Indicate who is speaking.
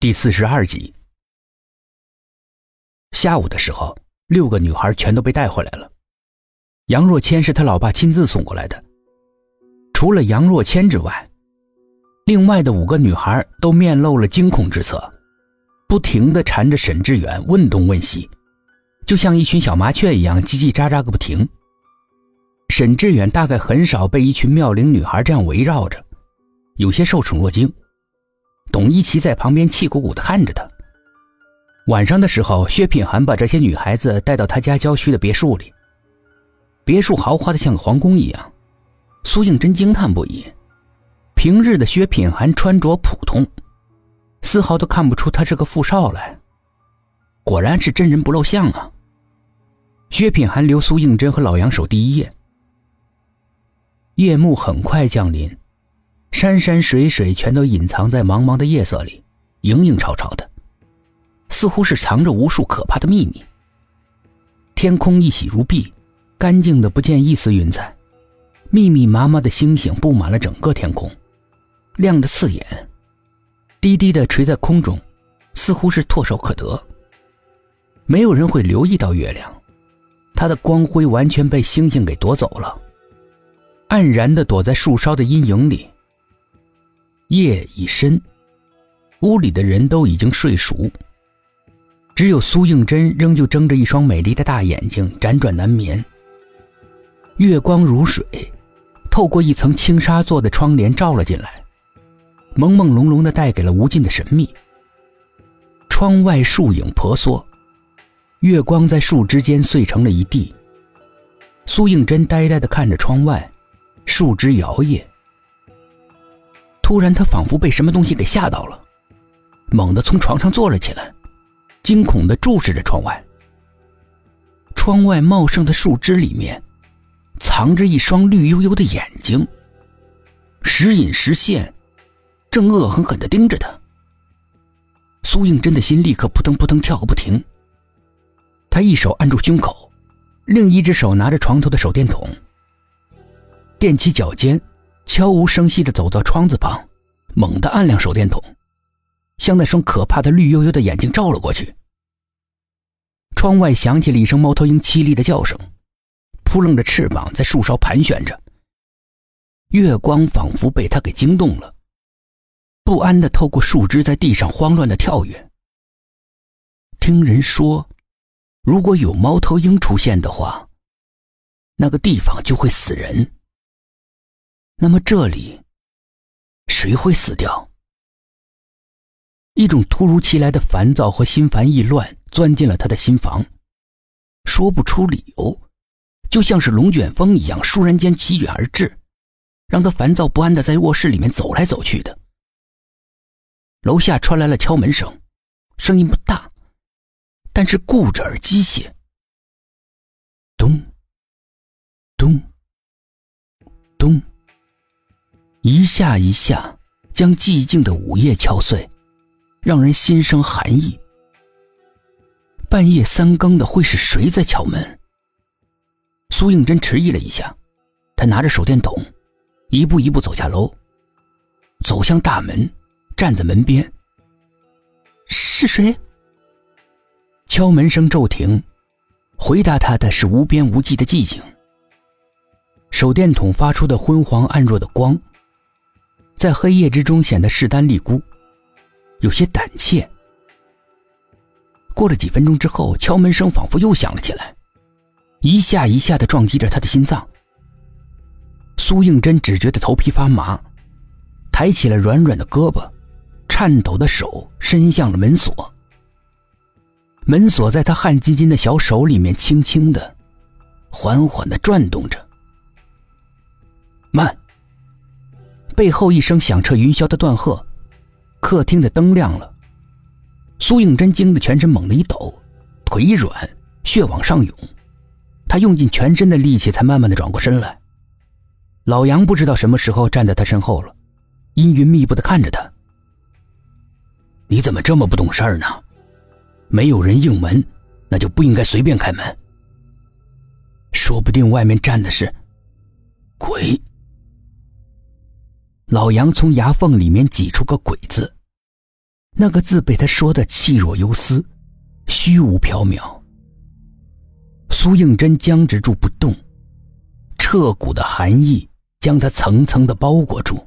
Speaker 1: 第四十二集。下午的时候，六个女孩全都被带回来了。杨若谦是他老爸亲自送过来的。除了杨若谦之外，另外的五个女孩都面露了惊恐之色，不停的缠着沈志远问东问西，就像一群小麻雀一样叽叽喳喳个不停。沈志远大概很少被一群妙龄女孩这样围绕着，有些受宠若惊。董一奇在旁边气鼓鼓的看着他。晚上的时候，薛品涵把这些女孩子带到他家郊区的别墅里。别墅豪华的像个皇宫一样，苏应真惊叹不已。平日的薛品涵穿着普通，丝毫都看不出他是个富少来。果然是真人不露相啊！薛品涵留苏应真和老杨守第一夜。夜幕很快降临。山山水水全都隐藏在茫茫的夜色里，影影绰绰的，似乎是藏着无数可怕的秘密。天空一洗如碧，干净的不见一丝云彩，密密麻麻的星星布满了整个天空，亮得刺眼，低低的垂在空中，似乎是唾手可得。没有人会留意到月亮，它的光辉完全被星星给夺走了，黯然的躲在树梢的阴影里。夜已深，屋里的人都已经睡熟，只有苏应真仍旧睁着一双美丽的大眼睛，辗转难眠。月光如水，透过一层轻纱做的窗帘照了进来，朦朦胧胧的带给了无尽的神秘。窗外树影婆娑，月光在树枝间碎成了一地。苏应真呆呆的看着窗外，树枝摇曳。突然，他仿佛被什么东西给吓到了，猛地从床上坐了起来，惊恐的注视着窗外。窗外茂盛的树枝里面，藏着一双绿油油的眼睛，时隐时现，正恶狠狠的盯着他。苏应真的心立刻扑腾扑腾跳个不停。他一手按住胸口，另一只手拿着床头的手电筒，踮起脚尖。悄无声息地走到窗子旁，猛地按亮手电筒，向那双可怕的绿油油的眼睛照了过去。窗外响起了一声猫头鹰凄厉的叫声，扑棱着翅膀在树梢盘旋着。月光仿佛被他给惊动了，不安地透过树枝在地上慌乱地跳跃。听人说，如果有猫头鹰出现的话，那个地方就会死人。那么这里，谁会死掉？一种突如其来的烦躁和心烦意乱钻进了他的心房，说不出理由，就像是龙卷风一样，倏然间席卷而至，让他烦躁不安的在卧室里面走来走去的。楼下传来了敲门声，声音不大，但是固执而机械。咚，咚，一下一下，将寂静的午夜敲碎，让人心生寒意。半夜三更的，会是谁在敲门？苏应真迟疑了一下，他拿着手电筒，一步一步走下楼，走向大门，站在门边。是谁？敲门声骤停，回答他的是无边无际的寂静。手电筒发出的昏黄暗弱的光。在黑夜之中显得势单力孤，有些胆怯。过了几分钟之后，敲门声仿佛又响了起来，一下一下的撞击着他的心脏。苏应真只觉得头皮发麻，抬起了软软的胳膊，颤抖的手伸向了门锁。门锁在他汗津津的小手里面轻轻的、缓缓的转动着。慢。背后一声响彻云霄的断喝，客厅的灯亮了。苏应真惊得全身猛地一抖，腿一软，血往上涌。他用尽全身的力气才慢慢的转过身来。老杨不知道什么时候站在他身后了，阴云密布的看着他。你怎么这么不懂事儿呢？没有人应门，那就不应该随便开门。说不定外面站的是鬼。老杨从牙缝里面挤出个“鬼”字。那个字被他说的气若游丝，虚无缥缈。苏应真僵直住不动，彻骨的寒意将他层层的包裹住。